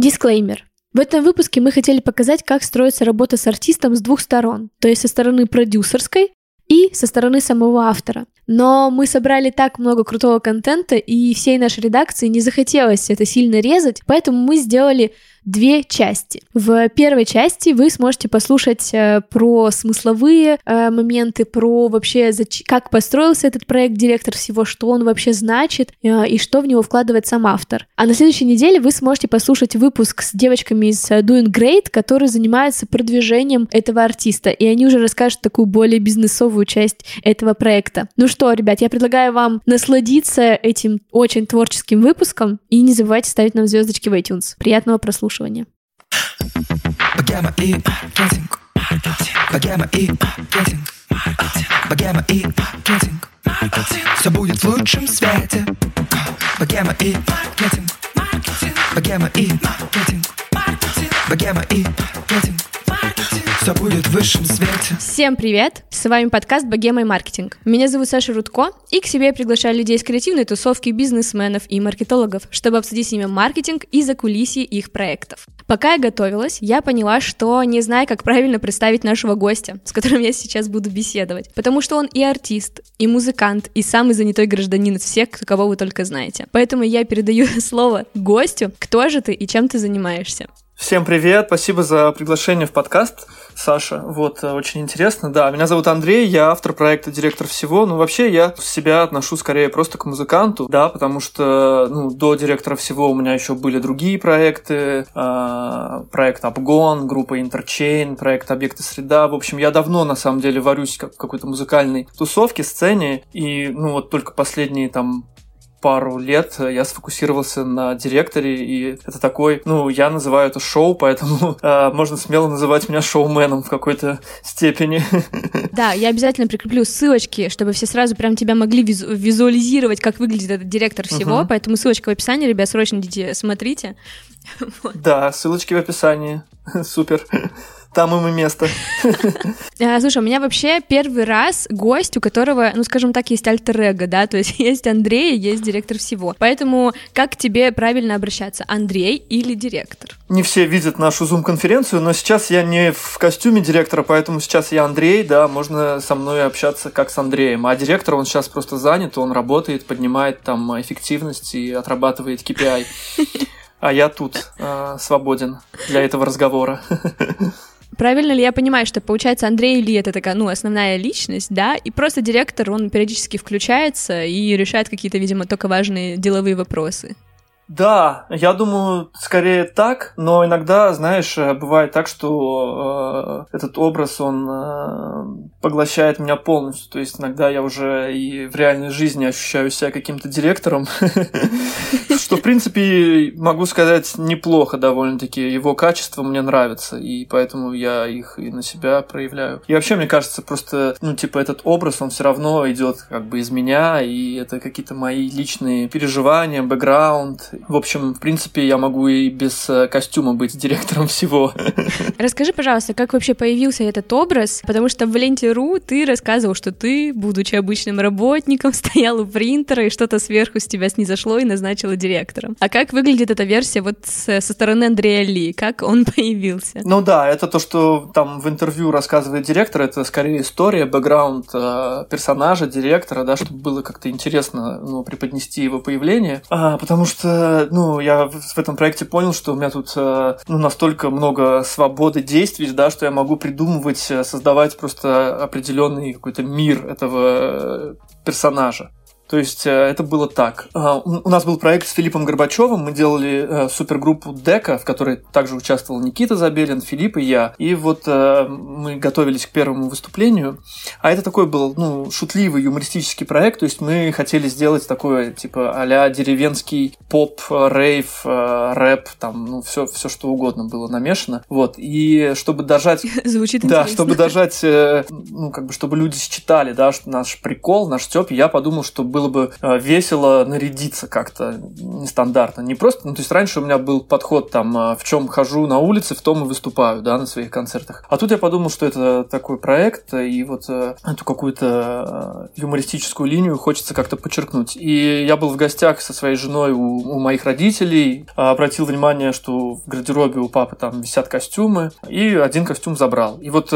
Дисклеймер. В этом выпуске мы хотели показать, как строится работа с артистом с двух сторон, то есть со стороны продюсерской и со стороны самого автора. Но мы собрали так много крутого контента, и всей нашей редакции не захотелось это сильно резать, поэтому мы сделали две части. В первой части вы сможете послушать э, про смысловые э, моменты, про вообще как построился этот проект, директор всего, что он вообще значит э, и что в него вкладывает сам автор. А на следующей неделе вы сможете послушать выпуск с девочками из Doing Great, которые занимаются продвижением этого артиста, и они уже расскажут такую более бизнесовую часть этого проекта. Ну что, ребят, я предлагаю вам насладиться этим очень творческим выпуском и не забывайте ставить нам звездочки в iTunes. Приятного прослушивания прослушивания. Все будет в лучшем свете. Богема и маркетинг. Богема и маркетинг. Богема и маркетинг будет в высшем свете. Всем привет! С вами подкаст «Богема и маркетинг». Меня зовут Саша Рудко, и к себе я приглашаю людей из креативной тусовки, бизнесменов и маркетологов, чтобы обсудить с ними маркетинг и закулисье их проектов. Пока я готовилась, я поняла, что не знаю, как правильно представить нашего гостя, с которым я сейчас буду беседовать, потому что он и артист, и музыкант, и самый занятой гражданин из всех, кого вы только знаете. Поэтому я передаю слово гостю. Кто же ты и чем ты занимаешься? Всем привет, спасибо за приглашение в подкаст. Саша. Вот, э, очень интересно. Да, меня зовут Андрей, я автор проекта «Директор всего». Ну, вообще, я себя отношу скорее просто к музыканту, да, потому что, ну, до «Директора всего» у меня еще были другие проекты. Э, проект «Обгон», группа «Интерчейн», проект «Объекты среда». В общем, я давно, на самом деле, варюсь как в какой-то музыкальной тусовке, сцене, и, ну, вот только последние, там, пару лет я сфокусировался на директоре, и это такой, ну, я называю это шоу, поэтому э, можно смело называть меня шоуменом в какой-то степени. Да, я обязательно прикреплю ссылочки, чтобы все сразу прям тебя могли визу- визуализировать, как выглядит этот директор всего, угу. поэтому ссылочка в описании, ребят, срочно идите, смотрите. Да, ссылочки в описании. Супер там им и место. А, слушай, у меня вообще первый раз гость, у которого, ну, скажем так, есть альтер да, то есть есть Андрей, есть директор всего. Поэтому как к тебе правильно обращаться, Андрей или директор? Не все видят нашу зум-конференцию, но сейчас я не в костюме директора, поэтому сейчас я Андрей, да, можно со мной общаться как с Андреем. А директор, он сейчас просто занят, он работает, поднимает там эффективность и отрабатывает KPI. А я тут э, свободен для этого разговора. Правильно ли я понимаю, что получается Андрей Ли это такая, ну, основная личность, да, и просто директор, он периодически включается и решает какие-то, видимо, только важные деловые вопросы? Да, я думаю, скорее так, но иногда, знаешь, э, бывает так, что э, этот образ, он э, поглощает меня полностью. То есть иногда я уже и в реальной жизни ощущаю себя каким-то директором, что, в принципе, могу сказать, неплохо довольно-таки. Его качество мне нравится, и поэтому я их и на себя проявляю. И вообще, мне кажется, просто, ну, типа, этот образ, он все равно идет как бы из меня, и это какие-то мои личные переживания, бэкграунд, в общем, в принципе, я могу и без э, костюма быть директором всего. Расскажи, пожалуйста, как вообще появился этот образ? Потому что в ленте.ру ты рассказывал, что ты, будучи обычным работником, стоял у принтера, и что-то сверху с тебя снизошло и назначило директором. А как выглядит эта версия вот со стороны Андрея Ли? Как он появился? Ну да, это то, что там в интервью рассказывает директор, это скорее история, бэкграунд э, персонажа, директора, да, чтобы было как-то интересно ну, преподнести его появление. А, потому что ну, я в этом проекте понял, что у меня тут э, ну, настолько много свободы действий, да, что я могу придумывать, э, создавать просто определенный какой-то мир этого э, персонажа. То есть э, это было так. А, у нас был проект с Филиппом Горбачевым, мы делали э, супергруппу Дека, в которой также участвовал Никита Забелин, Филипп и я. И вот э, мы готовились к первому выступлению. А это такой был, ну, шутливый, юмористический проект, то есть мы хотели сделать такое, типа, а деревенский поп, рейв, рэп, там, ну, все, все что угодно было намешано. Вот. И чтобы дожать... Звучит Да, чтобы дожать, ну, как бы, чтобы люди считали, да, что наш прикол, наш стёб, я подумал, что был было бы э, весело нарядиться как-то нестандартно. Не просто, ну, то есть раньше у меня был подход там, э, в чем хожу на улице, в том и выступаю, да, на своих концертах. А тут я подумал, что это такой проект, и вот эту какую-то юмористическую линию хочется как-то подчеркнуть. И я был в гостях со своей женой у, у моих родителей, обратил внимание, что в гардеробе у папы там висят костюмы, и один костюм забрал. И вот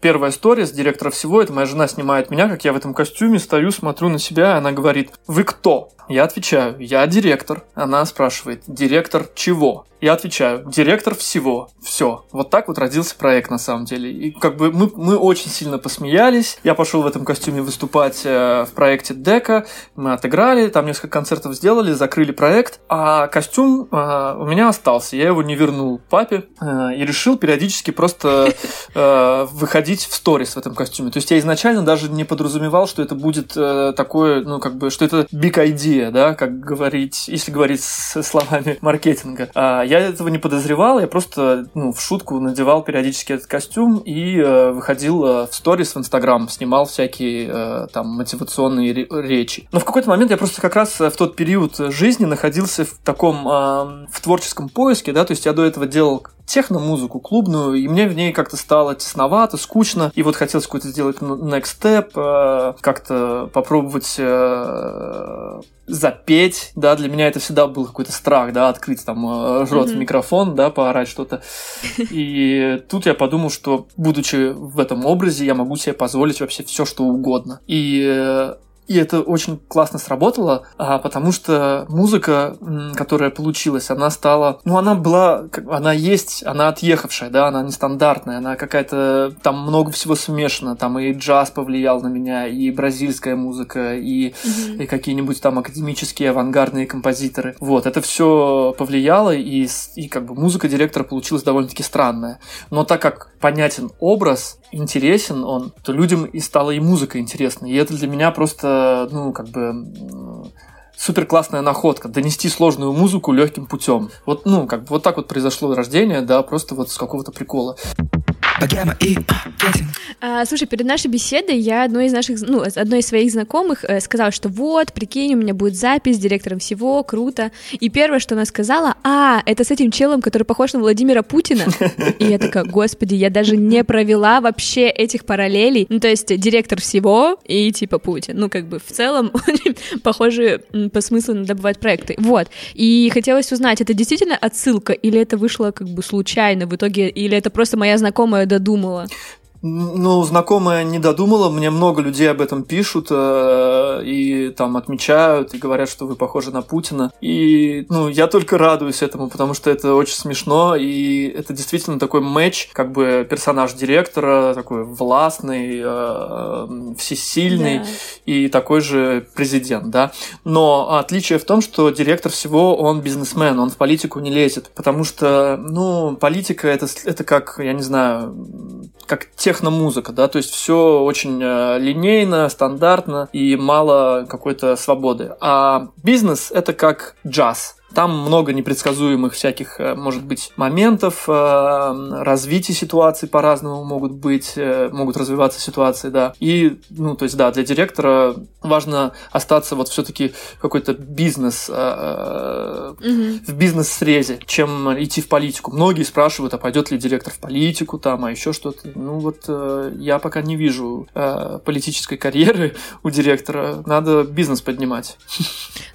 первая история с директора всего, это моя жена снимает меня, как я в этом костюме стою, смотрю на себя, она говорит, вы кто? Я отвечаю, я директор. Она спрашивает, директор чего? Я отвечаю, директор всего. Все. Вот так вот родился проект на самом деле. И как бы мы, мы очень сильно посмеялись. Я пошел в этом костюме выступать э, в проекте Дека. Мы отыграли, там несколько концертов сделали, закрыли проект. А костюм э, у меня остался. Я его не вернул папе э, и решил периодически просто э, выходить в сторис в этом костюме. То есть я изначально даже не подразумевал, что это будет э, такое, ну как бы, что это big idea, да, как говорить, если говорить с словами маркетинга. Я этого не подозревал, я просто ну, в шутку надевал периодически этот костюм и э, выходил э, в сторис в Инстаграм, снимал всякие э, там мотивационные речи. Но в какой-то момент я просто как раз в тот период жизни находился в таком э, в творческом поиске, да, то есть я до этого делал техно-музыку клубную, и мне в ней как-то стало тесновато, скучно, и вот хотелось какой-то сделать next step, э, как-то попробовать э, запеть, да, для меня это всегда был какой-то страх, да, открыть там э, рот mm-hmm. в микрофон, да, поорать что-то. И тут я подумал, что, будучи в этом образе, я могу себе позволить вообще все, что угодно. И и это очень классно сработало, а, потому что музыка, которая получилась, она стала, ну, она была, она есть, она отъехавшая, да, она нестандартная, она какая-то, там много всего смешано, там и джаз повлиял на меня, и бразильская музыка, и, mm-hmm. и какие-нибудь там академические авангардные композиторы. Вот, это все повлияло, и, и как бы музыка директора получилась довольно-таки странная. Но так как понятен образ, интересен он, то людям и стала и музыка интересна. И это для меня просто, ну, как бы супер классная находка, донести сложную музыку легким путем. Вот, ну, как бы вот так вот произошло рождение, да, просто вот с какого-то прикола. А, слушай, перед нашей беседой я одной из наших, ну, одной из своих знакомых э, сказала, что вот, прикинь, у меня будет запись с директором всего, круто. И первое, что она сказала, а, это с этим челом, который похож на Владимира Путина. И я такая, господи, я даже не провела вообще этих параллелей. Ну, то есть директор всего и типа Путин. Ну, как бы в целом похожи по смыслу надо добывать проекты. Вот. И хотелось узнать, это действительно отсылка или это вышло как бы случайно в итоге, или это просто моя знакомая додумала? Ну, знакомая не додумала, мне много людей об этом пишут э, и там отмечают и говорят, что вы похожи на Путина. И, ну, я только радуюсь этому, потому что это очень смешно, и это действительно такой матч, как бы персонаж директора, такой властный, э, всесильный да. и такой же президент, да. Но отличие в том, что директор всего, он бизнесмен, он в политику не лезет, потому что, ну, политика это, это как, я не знаю, как техномузыка, да, то есть все очень э, линейно, стандартно и мало какой-то свободы. А бизнес это как джаз. Там много непредсказуемых всяких, э, может быть, моментов, э, развития ситуации по-разному могут быть, э, могут развиваться ситуации, да. И, ну, то есть, да, для директора важно остаться вот все-таки какой-то бизнес, в бизнес-срезе, чем идти в политику. Многие спрашивают, а пойдет ли директор в политику там, а еще что-то. Ну, вот я пока не вижу политической карьеры у директора. Надо бизнес поднимать.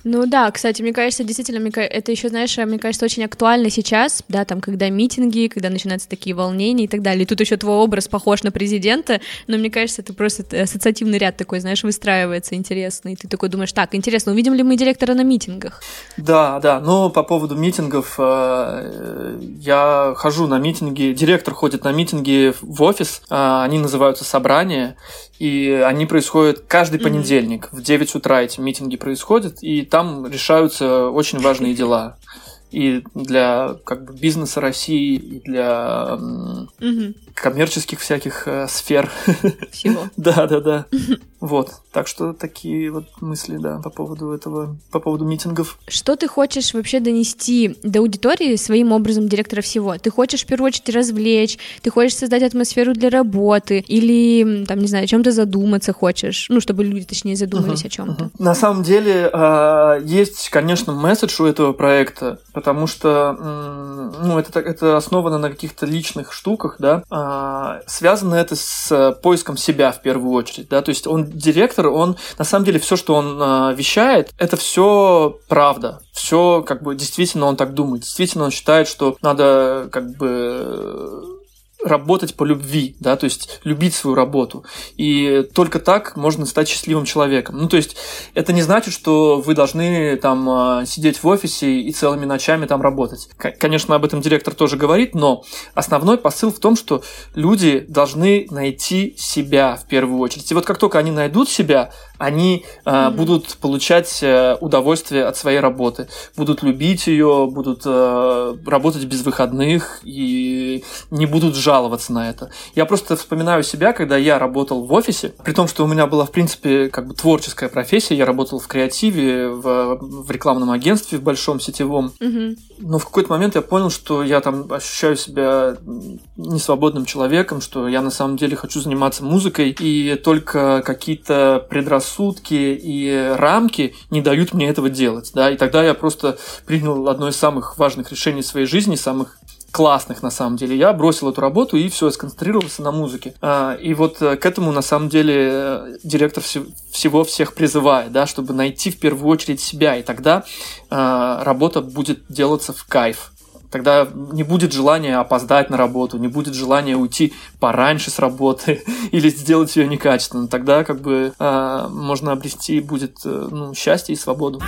Ну да, кстати, мне кажется, действительно, мне это еще, знаешь, мне кажется, очень актуально сейчас, да, там, когда митинги, когда начинаются такие волнения и так далее. И тут еще твой образ похож на президента, но мне кажется, это просто ассоциативный ряд такой, знаешь, выстраивается интересный. И ты такой думаешь, так, интересно, увидим ли мы директора на митингах? Да, да, но по поводу митингов, э, я хожу на митинги, директор ходит на митинги в офис, а, они называются собрания, и они происходят каждый понедельник. Mm-hmm. В 9 утра эти митинги происходят, и там решаются очень важные дела. и для как бы бизнеса России, и для. Коммерческих всяких э, сфер. Всего. да, да, да. Вот. Так что такие вот мысли, да, по поводу этого, по поводу митингов. Что ты хочешь вообще донести до аудитории своим образом директора всего? Ты хочешь в первую очередь развлечь, ты хочешь создать атмосферу для работы, или, там, не знаю, о чем-то задуматься хочешь, ну, чтобы люди, точнее, задумались uh-huh, о чем-то? Uh-huh. На самом деле, э, есть, конечно, месседж у этого проекта, потому что, ну, это, это основано на каких-то личных штуках, да, э, связано это с поиском себя в первую очередь, да, то есть он директор, он на самом деле все, что он э, вещает, это все правда. Все, как бы, действительно он так думает. Действительно он считает, что надо, как бы, работать по любви, да, то есть любить свою работу. И только так можно стать счастливым человеком. Ну, то есть это не значит, что вы должны там а, сидеть в офисе и целыми ночами там работать. Конечно, об этом директор тоже говорит, но основной посыл в том, что люди должны найти себя в первую очередь. И вот как только они найдут себя, они э, будут получать э, удовольствие от своей работы, будут любить ее, будут э, работать без выходных и не будут жаловаться на это. Я просто вспоминаю себя, когда я работал в офисе, при том, что у меня была, в принципе, как бы творческая профессия, я работал в креативе, в, в рекламном агентстве, в большом сетевом. Mm-hmm. Но в какой-то момент я понял, что я там ощущаю себя несвободным человеком, что я на самом деле хочу заниматься музыкой, и только какие-то предрассудки и рамки не дают мне этого делать. Да? И тогда я просто принял одно из самых важных решений своей жизни, самых классных на самом деле. Я бросил эту работу и все, сконцентрировался на музыке. А, и вот э, к этому на самом деле э, директор всего всех призывает, да, чтобы найти в первую очередь себя, и тогда а, работа будет делаться в кайф. Тогда не будет желания опоздать на работу, не будет желания уйти пораньше с работы или сделать ее некачественно. Тогда как бы э, можно обрести будет э, ну, счастье и свободу.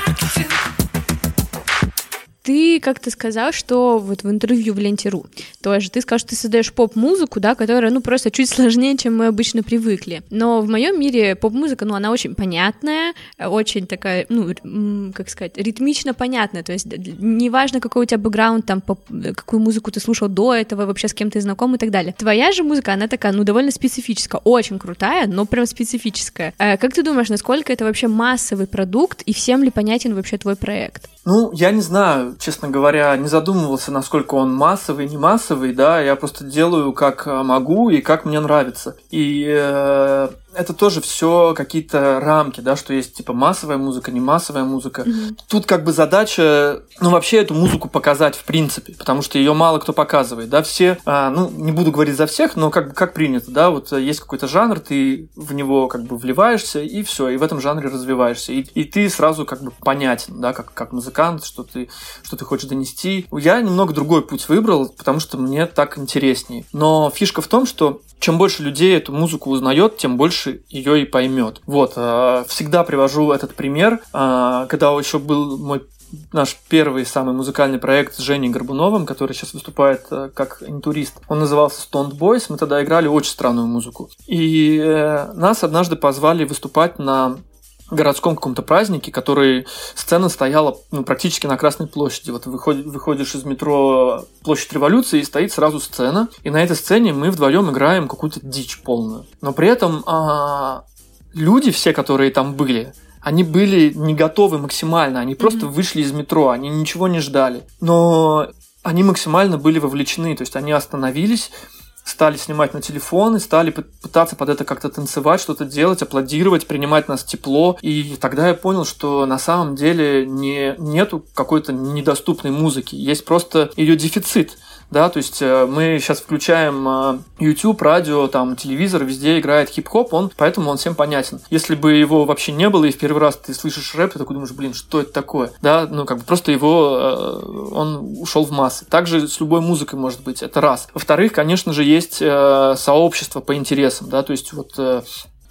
Ты как-то сказал, что вот в интервью в Ленте.ру тоже, ты сказал, что ты создаешь поп-музыку, да, которая, ну, просто чуть сложнее, чем мы обычно привыкли. Но в моем мире поп-музыка, ну, она очень понятная, очень такая, ну, как сказать, ритмично понятная, то есть неважно, какой у тебя бэкграунд, там, поп, какую музыку ты слушал до этого, вообще с кем ты знаком и так далее. Твоя же музыка, она такая, ну, довольно специфическая, очень крутая, но прям специфическая. А как ты думаешь, насколько это вообще массовый продукт, и всем ли понятен вообще твой проект? Ну, я не знаю, честно говоря, не задумывался, насколько он массовый, не массовый, да, я просто делаю как могу и как мне нравится. И э, это тоже все какие-то рамки, да, что есть типа массовая музыка, не массовая музыка. Mm-hmm. Тут как бы задача, ну вообще эту музыку показать в принципе, потому что ее мало кто показывает, да, все, а, ну не буду говорить за всех, но как как принято, да, вот есть какой-то жанр, ты в него как бы вливаешься и все, и в этом жанре развиваешься, и, и ты сразу как бы понятен, да, как как музыкант, что ты что ты хочешь донести. Я немного другой путь выбрал, потому что мне так интереснее. Но фишка в том, что чем больше людей эту музыку узнает, тем больше ее и поймет. Вот, э, всегда привожу этот пример, э, когда еще был мой наш первый самый музыкальный проект с Женей Горбуновым, который сейчас выступает э, как интурист. Он назывался Stoned Boys. Мы тогда играли очень странную музыку. И нас однажды позвали выступать на городском каком-то празднике, который сцена стояла ну, практически на Красной площади. Вот выходишь, выходишь из метро Площадь Революции, и стоит сразу сцена. И на этой сцене мы вдвоем играем какую-то дичь полную. Но при этом а, люди, все, которые там были, они были не готовы максимально, они просто mm-hmm. вышли из метро, они ничего не ждали. Но они максимально были вовлечены, то есть они остановились, стали снимать на телефоны, стали пытаться под это как-то танцевать, что-то делать, аплодировать, принимать нас тепло. И тогда я понял, что на самом деле не, нету какой-то недоступной музыки, есть просто ее дефицит да, то есть э, мы сейчас включаем э, YouTube, радио, там, телевизор, везде играет хип-хоп, он, поэтому он всем понятен. Если бы его вообще не было, и в первый раз ты слышишь рэп, ты такой думаешь, блин, что это такое, да, ну, как бы просто его, э, он ушел в массы. Также с любой музыкой может быть, это раз. Во-вторых, конечно же, есть сообщество по интересам, да, то есть вот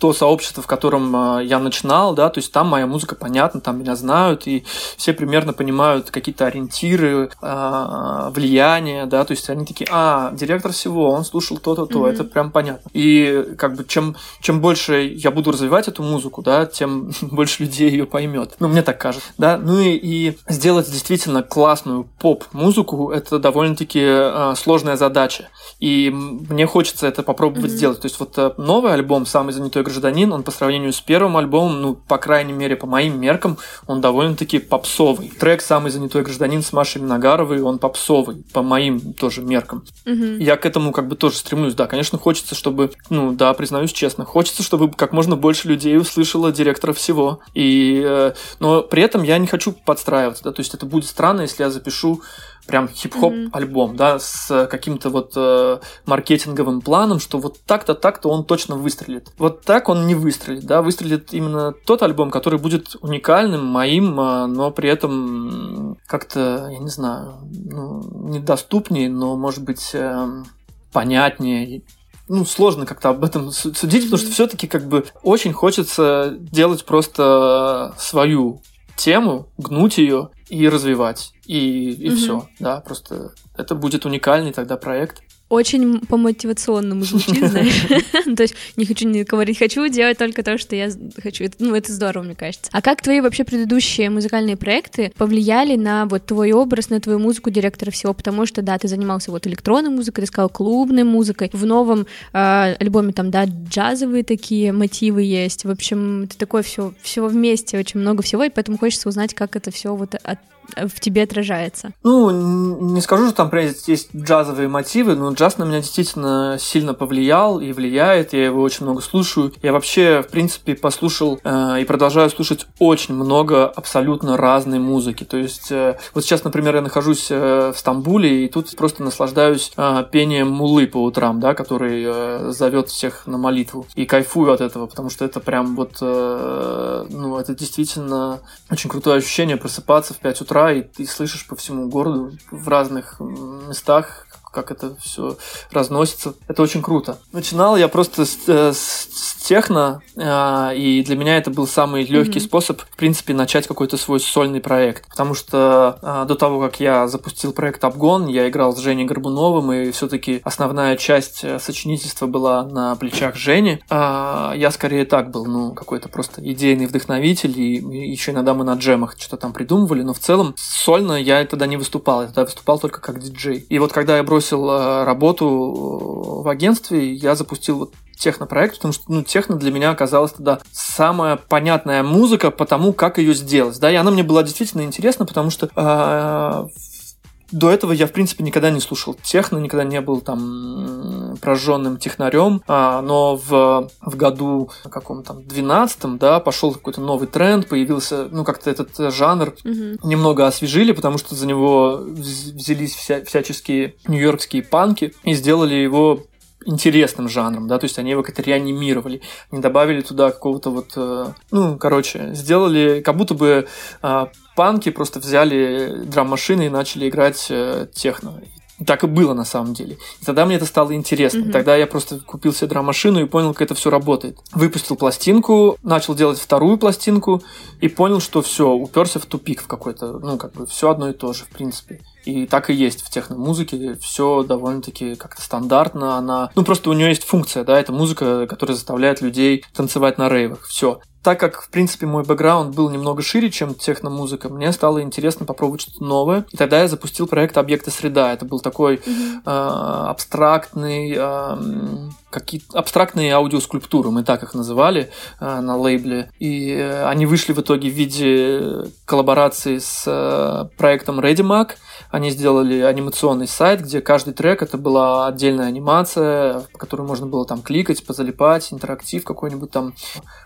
то сообщество, в котором я начинал, да, то есть там моя музыка понятна, там меня знают, и все примерно понимают какие-то ориентиры, влияния, да, то есть они такие, а, директор всего, он слушал то-то, то, mm-hmm. это прям понятно. И как бы чем, чем больше я буду развивать эту музыку, да, тем больше людей ее поймет. Ну, мне так кажется, да. Ну и, и сделать действительно классную поп-музыку, это довольно-таки э, сложная задача. И мне хочется это попробовать mm-hmm. сделать. То есть вот новый альбом «Самый занятой гражданин», он по сравнению с первым альбомом, ну, по крайней мере, по моим меркам, он довольно-таки попсовый. Трек «Самый занятой гражданин» с Машей Миногаровой, он попсовый, по моим тоже меркам. Mm-hmm. Я к этому как бы тоже стремлюсь. Да, конечно, хочется, чтобы, ну, да, признаюсь честно, хочется, чтобы как можно больше людей услышало директора всего. И, э, но при этом я не хочу подстраиваться, да, то есть это будет странно, если я запишу прям хип-хоп mm-hmm. альбом, да, с каким-то вот э, маркетинговым планом, что вот так-то, так-то он точно выстрелит. Вот так он не выстрелит, да, выстрелит именно тот альбом, который будет уникальным, моим, э, но при этом как-то, я не знаю, ну, недоступнее, но, может быть, э, понятнее, ну, сложно как-то об этом судить, потому что все-таки как бы очень хочется делать просто свою тему, гнуть ее и развивать. И, и угу. все. Да, просто это будет уникальный тогда проект очень по-мотивационному звучит, знаешь. То есть не хочу не говорить, хочу делать только то, что я хочу. Ну, это здорово, мне кажется. А как твои вообще предыдущие музыкальные проекты повлияли на вот твой образ, на твою музыку директора всего? Потому что, да, ты занимался вот электронной музыкой, ты сказал клубной музыкой. В новом э, альбоме там, да, джазовые такие мотивы есть. В общем, это такое все, все вместе, очень много всего, и поэтому хочется узнать, как это все вот от в тебе отражается? Ну, не скажу, что там прям есть джазовые мотивы, но джаз на меня действительно сильно повлиял и влияет. Я его очень много слушаю. Я вообще, в принципе, послушал э, и продолжаю слушать очень много абсолютно разной музыки. То есть, э, вот сейчас, например, я нахожусь э, в Стамбуле и тут просто наслаждаюсь э, пением мулы по утрам, да, который э, зовет всех на молитву. И кайфую от этого, потому что это прям вот, э, ну, это действительно очень крутое ощущение просыпаться в 5 утра утра, и ты слышишь по всему городу в разных местах, как это все разносится. Это очень круто. Начинал я просто с, э, с, с техно, э, и для меня это был самый легкий mm-hmm. способ, в принципе, начать какой-то свой сольный проект. Потому что э, до того, как я запустил проект Обгон, я играл с Женей Горбуновым, и все-таки основная часть сочинительства была на плечах Жени. А я скорее так был, ну, какой-то просто идейный вдохновитель, и еще иногда мы на джемах что-то там придумывали, но в целом сольно я тогда не выступал, я тогда выступал только как диджей. И вот когда я бросил бросил э, работу э, в агентстве, я запустил вот технопроект, потому что ну, техно для меня оказалась тогда самая понятная музыка по тому, как ее сделать. Да, и она мне была действительно интересна, потому что э, до этого я, в принципе, никогда не слушал техно, никогда не был там прожженным технарем, а, но в, в году каком там 12 да, пошел какой-то новый тренд, появился, ну, как-то этот жанр mm-hmm. немного освежили, потому что за него взялись вся, всяческие нью-йоркские панки и сделали его интересным жанром, да, то есть они его как-то реанимировали, не добавили туда какого-то вот, э, ну, короче, сделали, как будто бы э, панки просто взяли драм-машины и начали играть э, техно. И так и было на самом деле. И тогда мне это стало интересно. Mm-hmm. Тогда я просто купил себе драм-машину и понял, как это все работает. Выпустил пластинку, начал делать вторую пластинку и понял, что все, уперся в тупик в какой-то, ну, как бы все одно и то же, в принципе. И так и есть в техномузыке. Все довольно-таки как-то стандартно. Она... Ну, просто у нее есть функция, да, это музыка, которая заставляет людей танцевать на рейвах. Все так как, в принципе, мой бэкграунд был немного шире, чем техномузыка, мне стало интересно попробовать что-то новое. И тогда я запустил проект «Объекты среда». Это был такой mm-hmm. э, абстрактный, э, какие абстрактные аудиоскульптуры, мы так их называли э, на лейбле. И э, они вышли в итоге в виде коллаборации с э, проектом ReadyMac. Они сделали анимационный сайт, где каждый трек это была отдельная анимация, по которой можно было там кликать, позалипать, интерактив какой-нибудь там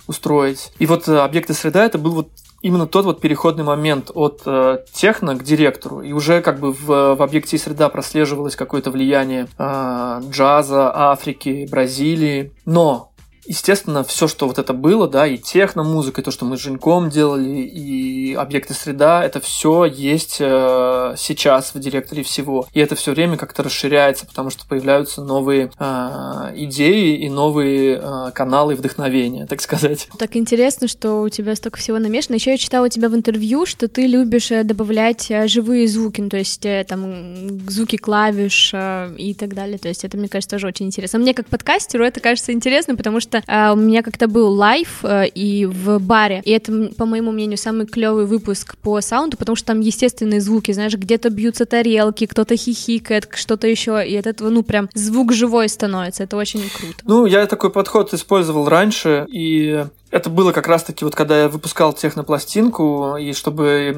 устроить. И вот э, объекты среда это был вот именно тот вот переходный момент от э, техно к директору. И уже как бы в, в объекте среда прослеживалось какое-то влияние э, джаза, Африки, Бразилии. Но естественно, все, что вот это было, да, и техно-музыка, и то, что мы с Женьком делали, и объекты среда, это все есть э, сейчас в директоре всего. И это все время как-то расширяется, потому что появляются новые э, идеи и новые э, каналы вдохновения, так сказать. Так интересно, что у тебя столько всего намешано. Еще я читала у тебя в интервью, что ты любишь э, добавлять э, живые звуки, ну, то есть э, там звуки клавиш и так далее. То есть это, мне кажется, тоже очень интересно. Мне как подкастеру это кажется интересно, потому что у меня как-то был live и в баре, и это, по моему мнению, самый клевый выпуск по саунду, потому что там естественные звуки, знаешь, где-то бьются тарелки, кто-то хихикает, что-то еще, и от этого, ну, прям звук живой становится, это очень круто. Ну, я такой подход использовал раньше, и это было как раз-таки вот когда я выпускал технопластинку, и чтобы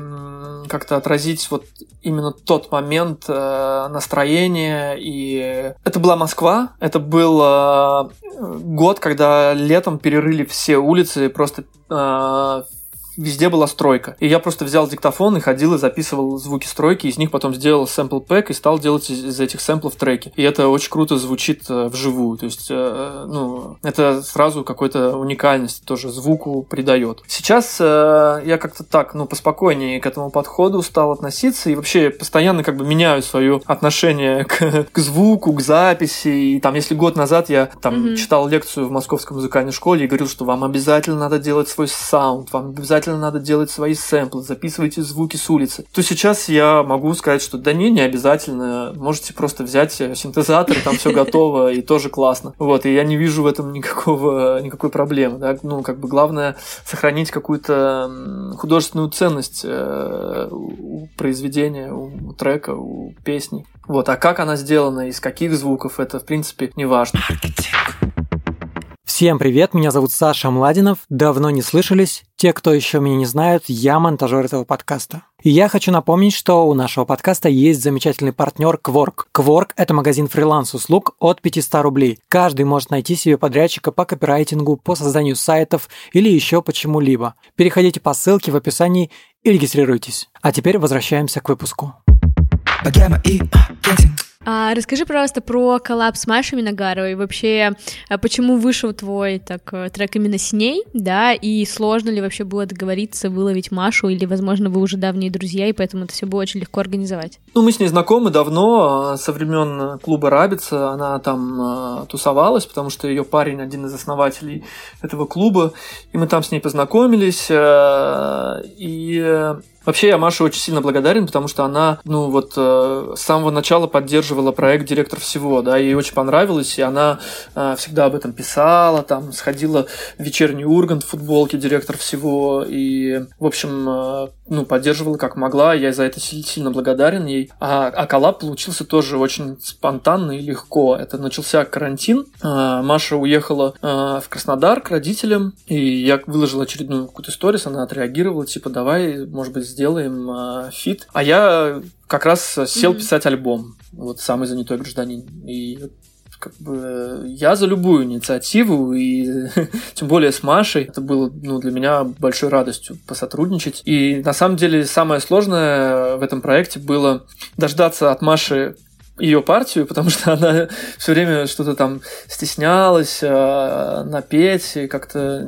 как-то отразить вот именно тот момент э, настроения. И это была Москва, это был э, год, когда летом перерыли все улицы, просто э, везде была стройка. И я просто взял диктофон и ходил и записывал звуки стройки, из них потом сделал сэмпл пэк и стал делать из этих сэмплов треки. И это очень круто звучит э, вживую. То есть, э, ну, это сразу какой-то уникальность тоже звуку придает. Сейчас э, я как-то так, ну, поспокойнее к этому подходу стал относиться и вообще постоянно как бы меняю свое отношение к, к звуку, к записи. И там, если год назад я там mm-hmm. читал лекцию в Московской музыкальной школе и говорил, что вам обязательно надо делать свой саунд, вам обязательно обязательно надо делать свои сэмплы, записывайте звуки с улицы, то сейчас я могу сказать, что да не, не обязательно, можете просто взять синтезатор, там все готово, и тоже классно. Вот, и я не вижу в этом никакого, никакой проблемы, да, ну, как бы главное сохранить какую-то художественную ценность э, у произведения, у трека, у песни. Вот, а как она сделана, из каких звуков, это, в принципе, не важно. Всем привет, меня зовут Саша Младинов, давно не слышались. Те, кто еще меня не знают, я монтажер этого подкаста. И я хочу напомнить, что у нашего подкаста есть замечательный партнер Quark. Quark – это магазин фриланс-услуг от 500 рублей. Каждый может найти себе подрядчика по копирайтингу, по созданию сайтов или еще почему-либо. Переходите по ссылке в описании и регистрируйтесь. А теперь возвращаемся к выпуску. А, расскажи, пожалуйста, про коллаб с Машей Миногаровой. Вообще, а почему вышел твой так, э, трек именно с ней, да, и сложно ли вообще было договориться, выловить Машу, или, возможно, вы уже давние друзья, и поэтому это все было очень легко организовать? Ну, мы с ней знакомы давно, а, со времен клуба Рабица. Она там э, тусовалась, потому что ее парень один из основателей этого клуба, и мы там с ней познакомились. Э, и Вообще я Маше очень сильно благодарен, потому что она, ну вот, э, с самого начала поддерживала проект «Директор всего», да, ей очень понравилось, и она э, всегда об этом писала, там, сходила в вечерний Ургант в футболке «Директор всего», и, в общем, э, ну, поддерживала как могла, я за это сильно благодарен ей. А, а коллаб получился тоже очень спонтанно и легко. Это начался карантин, э, Маша уехала э, в Краснодар к родителям, и я выложил очередную какую-то сторис, она отреагировала, типа, давай, может быть, сделаем э, feat. А я как раз сел mm-hmm. писать альбом. Вот самый занятой гражданин. И как бы я за любую инициативу, и тем более с Машей, это было ну, для меня большой радостью посотрудничать. И на самом деле самое сложное в этом проекте было дождаться от Маши ее партию, потому что она все время что-то там стеснялась э, напеть и как-то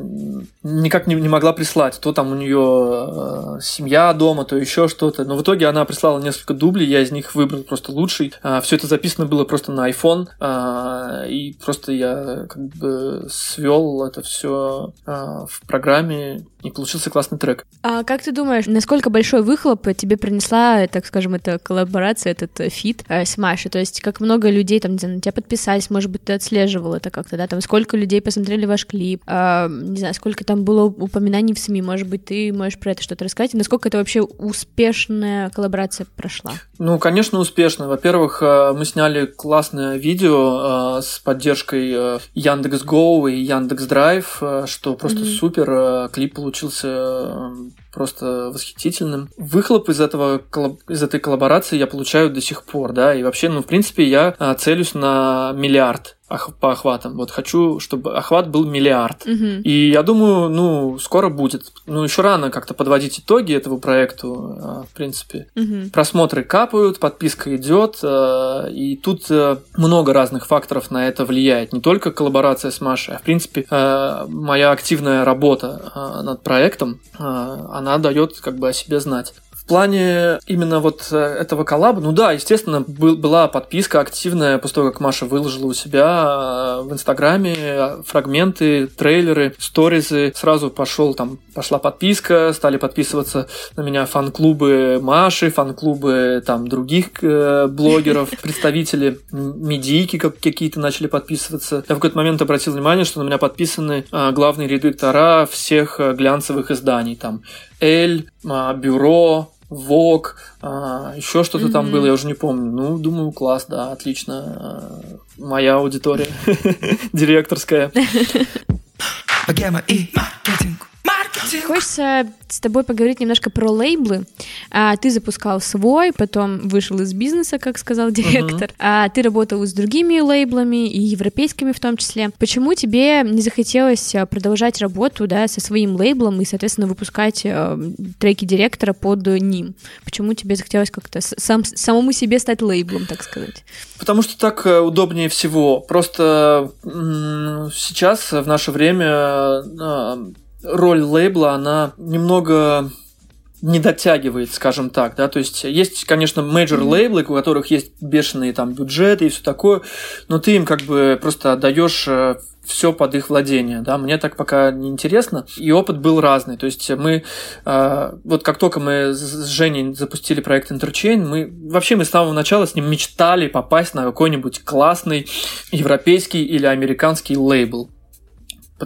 никак не, не могла прислать. То там у нее э, семья дома, то еще что-то. Но в итоге она прислала несколько дублей, я из них выбрал просто лучший. Э, все это записано было просто на iPhone, э, и просто я как бы свел это все э, в программе, и получился классный трек. А как ты думаешь, насколько большой выхлоп тебе принесла, так скажем, эта коллаборация, этот э, feat э, с Машей? То есть как много людей там, знаю, на тебя подписались, может быть, ты отслеживал это как-то, да? Там сколько людей посмотрели ваш клип, э, не знаю, сколько там было упоминаний в СМИ, может быть, ты можешь про это что-то рассказать? И насколько это вообще успешная коллаборация прошла? Ну, конечно, успешно. Во-первых, э, мы сняли классное видео э, с поддержкой Яндекс Go и Яндекс Драйв, что просто mm-hmm. супер. Клип получился просто восхитительным. Выхлоп из этого из этой коллаборации я получаю до сих пор, да, и вообще, ну, в принципе, я а, целюсь на миллиард по охватам. Вот хочу, чтобы охват был миллиард. Угу. И я думаю, ну, скоро будет. Ну, еще рано как-то подводить итоги этому проекту, а, в принципе. Угу. Просмотры капают, подписка идет, а, и тут э, много разных факторов на это влияет. Не только коллаборация с Машей, а, в принципе, моя активная работа над проектом, она дает как бы о себе знать. В плане именно вот э, этого коллаба, ну да, естественно, был, была подписка активная после того, как Маша выложила у себя э, в Инстаграме э, фрагменты, трейлеры, сторизы. Сразу пошел там, пошла подписка, стали подписываться на меня фан-клубы Маши, фан-клубы там других э, блогеров, представители медийки как, какие-то начали подписываться. Я в какой-то момент обратил внимание, что на меня подписаны э, главные редактора всех глянцевых изданий, там Эль, э, Бюро, Вок, а, еще что-то mm-hmm. там было, я уже не помню. Ну, думаю, класс, да, отлично. А, моя аудитория директорская. Хочется с тобой поговорить немножко про лейблы. А, ты запускал свой, потом вышел из бизнеса, как сказал директор. Uh-huh. А, ты работал с другими лейблами и европейскими в том числе. Почему тебе не захотелось а, продолжать работу да, со своим лейблом и, соответственно, выпускать а, треки директора под ним? Почему тебе захотелось как-то сам, самому себе стать лейблом, так сказать? Потому что так э, удобнее всего. Просто сейчас, в наше время, а, роль лейбла, она немного не дотягивает, скажем так, да, то есть есть, конечно, major лейблы, у которых есть бешеные там бюджеты и все такое, но ты им как бы просто отдаешь э, все под их владение, да, мне так пока не интересно, и опыт был разный, то есть мы, э, вот как только мы с Женей запустили проект Interchain, мы, вообще мы с самого начала с ним мечтали попасть на какой-нибудь классный европейский или американский лейбл,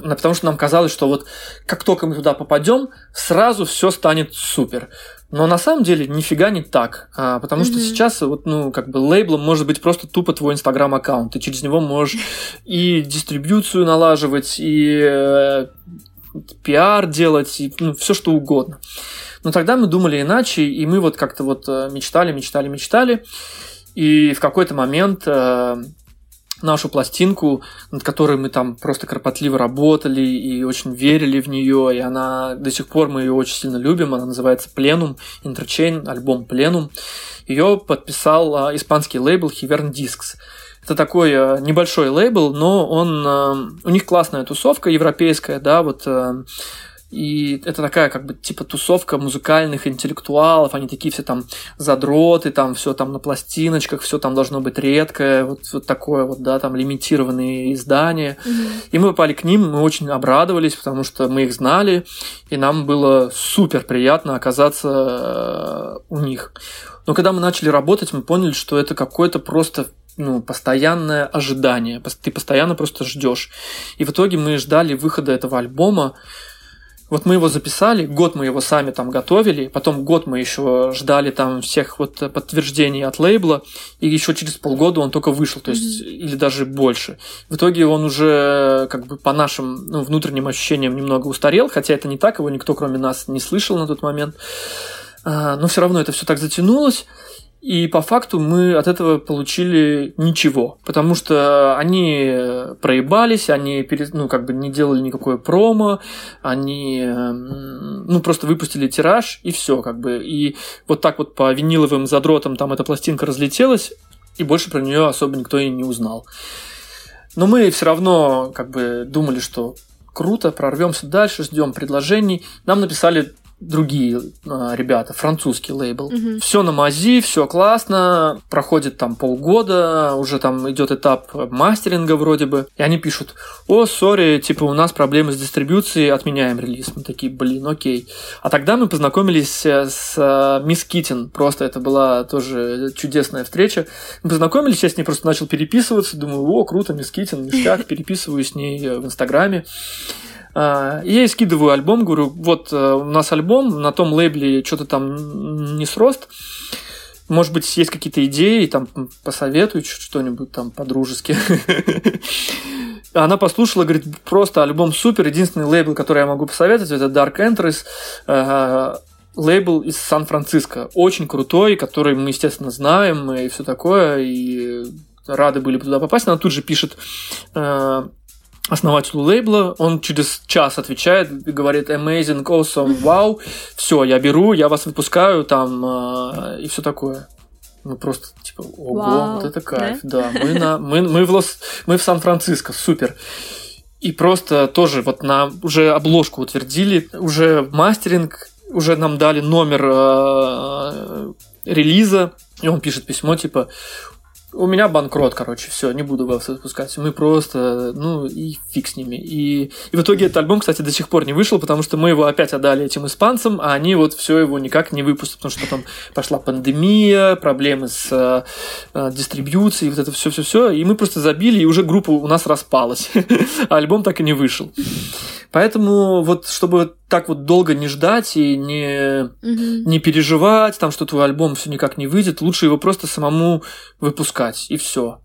потому что нам казалось, что вот как только мы туда попадем, сразу все станет супер. Но на самом деле нифига не так, а, потому mm-hmm. что сейчас вот ну как бы лейблом может быть просто тупо твой инстаграм аккаунт, ты через него можешь и дистрибьюцию налаживать, и э, пиар делать, и ну, все что угодно. Но тогда мы думали иначе, и мы вот как-то вот э, мечтали, мечтали, мечтали, и в какой-то момент э, нашу пластинку, над которой мы там просто кропотливо работали и очень верили в нее, и она до сих пор мы ее очень сильно любим, она называется Пленум, Interchain, альбом Пленум. Ее подписал а, испанский лейбл Hivern Discs. Это такой а, небольшой лейбл, но он, а, у них классная тусовка европейская, да, вот и это такая как бы типа тусовка музыкальных интеллектуалов, они такие все там задроты, там все там на пластиночках, все там должно быть редкое, вот, вот такое вот, да, там лимитированные издания. Mm-hmm. И мы попали к ним, мы очень обрадовались, потому что мы их знали, и нам было супер приятно оказаться э, у них. Но когда мы начали работать, мы поняли, что это какое-то просто ну, постоянное ожидание. Ты постоянно просто ждешь. И в итоге мы ждали выхода этого альбома. Вот мы его записали, год мы его сами там готовили, потом год мы еще ждали там всех вот подтверждений от лейбла, и еще через полгода он только вышел, то есть, mm-hmm. или даже больше. В итоге он уже как бы по нашим ну, внутренним ощущениям немного устарел, хотя это не так, его никто кроме нас не слышал на тот момент. А, но все равно это все так затянулось. И по факту мы от этого получили ничего, потому что они проебались, они ну, как бы не делали никакое промо, они ну, просто выпустили тираж и все, как бы. И вот так вот по виниловым задротам там эта пластинка разлетелась, и больше про нее особо никто и не узнал. Но мы все равно как бы думали, что круто, прорвемся дальше, ждем предложений. Нам написали другие э, ребята, французский лейбл. Угу. Все на мази, все классно, проходит там полгода, уже там идет этап мастеринга вроде бы, и они пишут, о, сори, типа у нас проблемы с дистрибьюцией, отменяем релиз. Мы такие, блин, окей. А тогда мы познакомились э, с э, Мисс Китин, просто это была тоже чудесная встреча. Мы познакомились, я с ней просто начал переписываться, думаю, о, круто, Мисс Китин, ништяк, переписываю с ней в Инстаграме. А, я ей скидываю альбом, говорю, вот э, у нас альбом, на том лейбле что-то там не срост. Может быть, есть какие-то идеи, там посоветую что-нибудь там по-дружески. Она послушала, говорит, просто альбом супер. Единственный лейбл, который я могу посоветовать, это Dark Entries э, лейбл из Сан-Франциско. Очень крутой, который мы, естественно, знаем и все такое. И рады были туда попасть. Она тут же пишет э, основателю лейбла, он через час отвечает говорит amazing, awesome, wow, все, я беру, я вас выпускаю там э, и все такое. Мы просто типа, ого, Вау, вот это кайф, да. да. Мы, на, мы, мы, в Лос, мы в Сан-Франциско, супер. И просто тоже вот на уже обложку утвердили, уже мастеринг, уже нам дали номер э, релиза, и он пишет письмо типа у меня банкрот, короче, все, не буду вас выпускать. Мы просто, ну, и фиг с ними. И, и в итоге этот альбом, кстати, до сих пор не вышел, потому что мы его опять отдали этим испанцам, а они вот все его никак не выпустят, потому что потом пошла пандемия, проблемы с э, э дистрибьюцией, вот это все-все-все. И мы просто забили, и уже группа у нас распалась. а альбом так и не вышел. Поэтому вот, чтобы так вот долго не ждать и не, угу. не переживать, там, что твой альбом все никак не выйдет, лучше его просто самому выпускать, и все.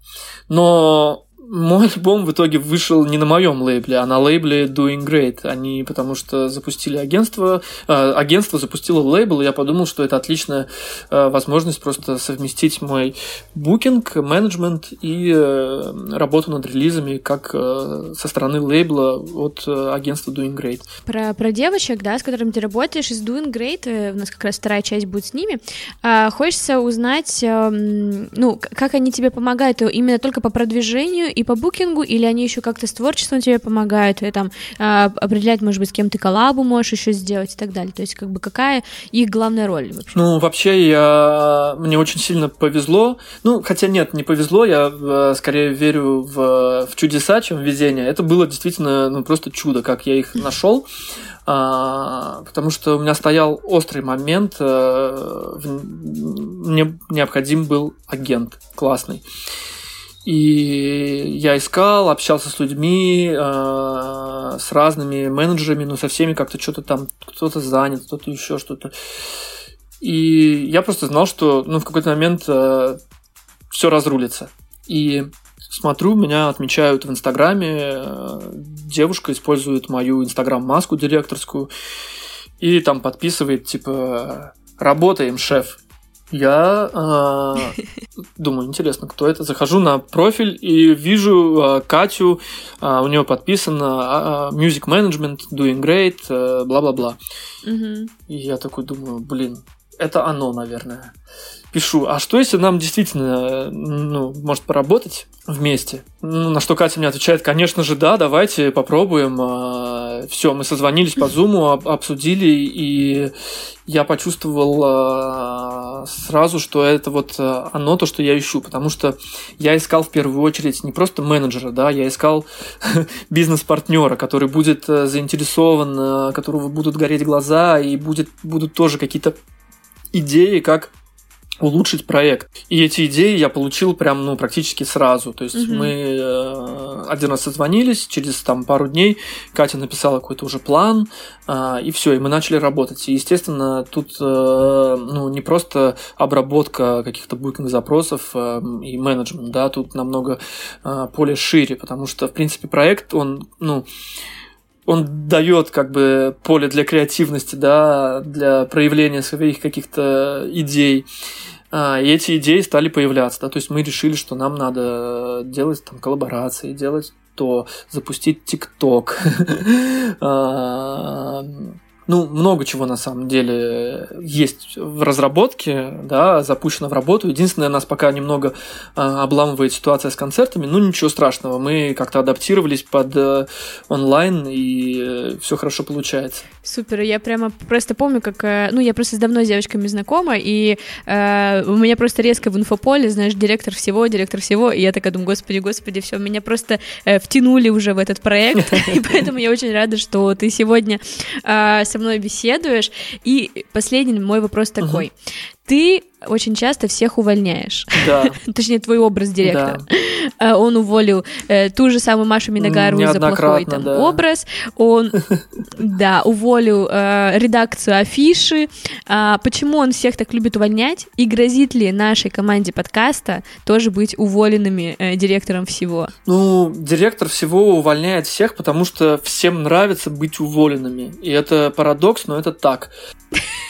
Но мой альбом в итоге вышел не на моем лейбле, а на лейбле Doing Great. Они потому что запустили агентство, э, агентство запустило лейбл, и я подумал, что это отличная э, возможность просто совместить мой букинг, менеджмент и э, работу над релизами как э, со стороны лейбла от э, агентства Doing Great. Про, про девочек, да, с которыми ты работаешь, из Doing Great, э, у нас как раз вторая часть будет с ними, э, хочется узнать, э, ну, как они тебе помогают именно только по продвижению и по букингу, или они еще как-то с творчеством тебе помогают, и там а, определять, может быть, с кем ты коллабу можешь еще сделать и так далее. То есть, как бы какая их главная роль вообще? Ну, вообще, я... мне очень сильно повезло. Ну, хотя нет, не повезло, я э, скорее верю в, в чудеса, чем в везение. Это было действительно ну, просто чудо, как я их нашел. А, потому что у меня стоял острый момент, а, мне необходим был агент классный. И я искал, общался с людьми, э, с разными менеджерами, но со всеми как-то что-то там, кто-то занят, кто-то еще что-то. И я просто знал, что ну, в какой-то момент э, все разрулится. И смотрю, меня отмечают в Инстаграме, э, девушка использует мою Инстаграм-маску директорскую, и там подписывает, типа, работаем, шеф. Я э, думаю, интересно, кто это. Захожу на профиль и вижу э, Катю, э, у нее подписано э, Music Management, Doing Great, э, бла-бла-бла. Угу. И я такой думаю, блин, это оно, наверное пишу, а что если нам действительно, ну, может поработать вместе? Ну, на что Катя мне отвечает, конечно же, да, давайте попробуем. А, Все, мы созвонились по зуму, обсудили, и я почувствовал а, сразу, что это вот а, оно, то, что я ищу, потому что я искал в первую очередь не просто менеджера, да, я искал бизнес-партнера, который будет заинтересован, которого будут гореть глаза, и будет, будут тоже какие-то идеи, как улучшить проект. И эти идеи я получил прям, ну, практически сразу. То есть угу. мы э, один раз созвонились, через там пару дней Катя написала какой-то уже план, э, и все, и мы начали работать. И, естественно, тут, э, ну, не просто обработка каких-то букинг-запросов э, и менеджмент, да, тут намного э, поле шире, потому что, в принципе, проект, он, ну, он дает как бы поле для креативности, да, для проявления своих каких-то идей. А, и эти идеи стали появляться, да, то есть мы решили, что нам надо делать там коллаборации, делать то, запустить ТикТок, а, ну, много чего на самом деле есть в разработке, да, запущено в работу. Единственное, нас пока немного э, обламывает ситуация с концертами, ну, ничего страшного, мы как-то адаптировались под э, онлайн, и э, все хорошо получается. Супер, я прямо просто помню, как, э, ну, я просто давно с девочками знакома, и э, у меня просто резко в инфополе, знаешь, директор всего, директор всего, и я такая думаю, господи, господи, все, меня просто э, втянули уже в этот проект, и поэтому я очень рада, что ты сегодня э, со мной беседуешь. И последний мой вопрос такой. Угу. Ты очень часто всех увольняешь. Да. Точнее, твой образ директора. Да. Он уволил э, ту же самую Машу Миногарову за плохой там, да. образ. Он, да, уволил э, редакцию афиши. А, почему он всех так любит увольнять? И грозит ли нашей команде подкаста тоже быть уволенными э, директором всего? Ну, директор всего увольняет всех, потому что всем нравится быть уволенными. И это парадокс, но это так.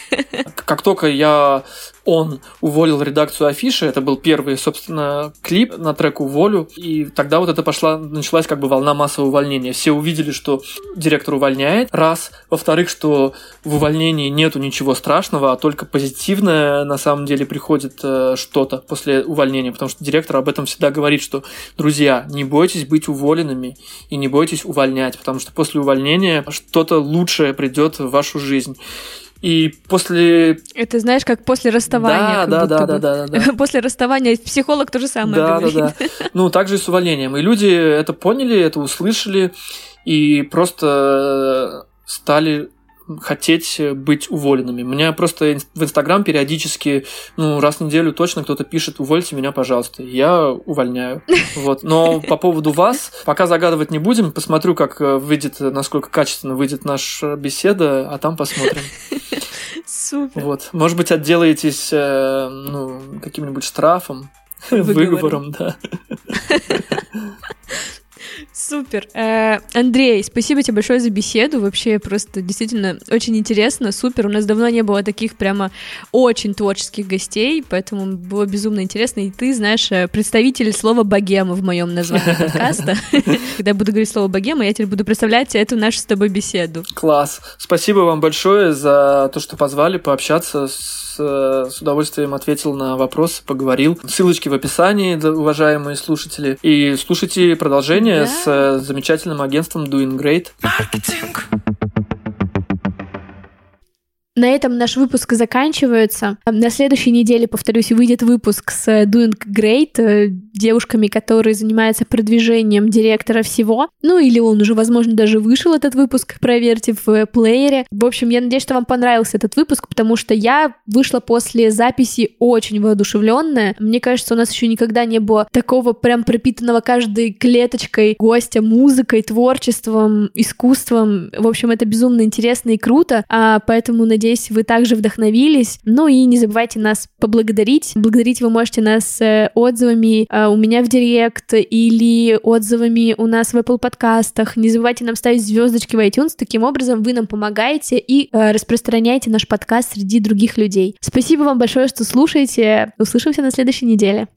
Как только я он уволил редакцию афиши, это был первый, собственно, клип на треку «Волю», и тогда вот это пошла, началась как бы волна массового увольнения. Все увидели, что директор увольняет, раз. Во-вторых, что в увольнении нету ничего страшного, а только позитивное на самом деле приходит э, что-то после увольнения, потому что директор об этом всегда говорит, что, друзья, не бойтесь быть уволенными и не бойтесь увольнять, потому что после увольнения что-то лучшее придет в вашу жизнь. И после... Это знаешь, как после расставания. Да, да, да, да, да, да. После расставания психолог то же самое да, говорит. Да, да, Ну, также и с увольнением. И люди это поняли, это услышали, и просто стали хотеть быть уволенными. Меня просто в Инстаграм периодически, ну, раз в неделю точно кто-то пишет, увольте меня, пожалуйста. Я увольняю. Вот. Но по поводу вас, пока загадывать не будем, посмотрю, как э, выйдет, насколько качественно выйдет наша беседа, а там посмотрим. Супер. Вот. Может быть, отделаетесь э, ну, каким-нибудь штрафом, выговором, да. Супер. Э, Андрей, спасибо тебе большое за беседу. Вообще просто действительно очень интересно, супер. У нас давно не было таких прямо очень творческих гостей, поэтому было безумно интересно. И ты, знаешь, э, представитель слова богема в моем названии подкаста. Когда я буду говорить слово богема, я теперь буду представлять эту нашу с тобой беседу. Класс. Спасибо вам большое за то, что позвали пообщаться с с удовольствием ответил на вопросы, поговорил. Ссылочки в описании, уважаемые слушатели. И слушайте продолжение да. С э, замечательным агентством Doing Great. Маркетинг. На этом наш выпуск заканчивается. На следующей неделе, повторюсь, выйдет выпуск с Doing Great, э, девушками, которые занимаются продвижением директора всего. Ну или он уже, возможно, даже вышел этот выпуск, проверьте в плеере. В общем, я надеюсь, что вам понравился этот выпуск, потому что я вышла после записи очень воодушевленная. Мне кажется, у нас еще никогда не было такого прям пропитанного каждой клеточкой гостя музыкой, творчеством, искусством. В общем, это безумно интересно и круто, а поэтому надеюсь, Надеюсь, вы также вдохновились. Ну и не забывайте нас поблагодарить. Благодарить вы можете нас э, отзывами э, у меня в директ или отзывами у нас в Apple подкастах. Не забывайте нам ставить звездочки в iTunes. Таким образом, вы нам помогаете и э, распространяете наш подкаст среди других людей. Спасибо вам большое, что слушаете. Услышимся на следующей неделе.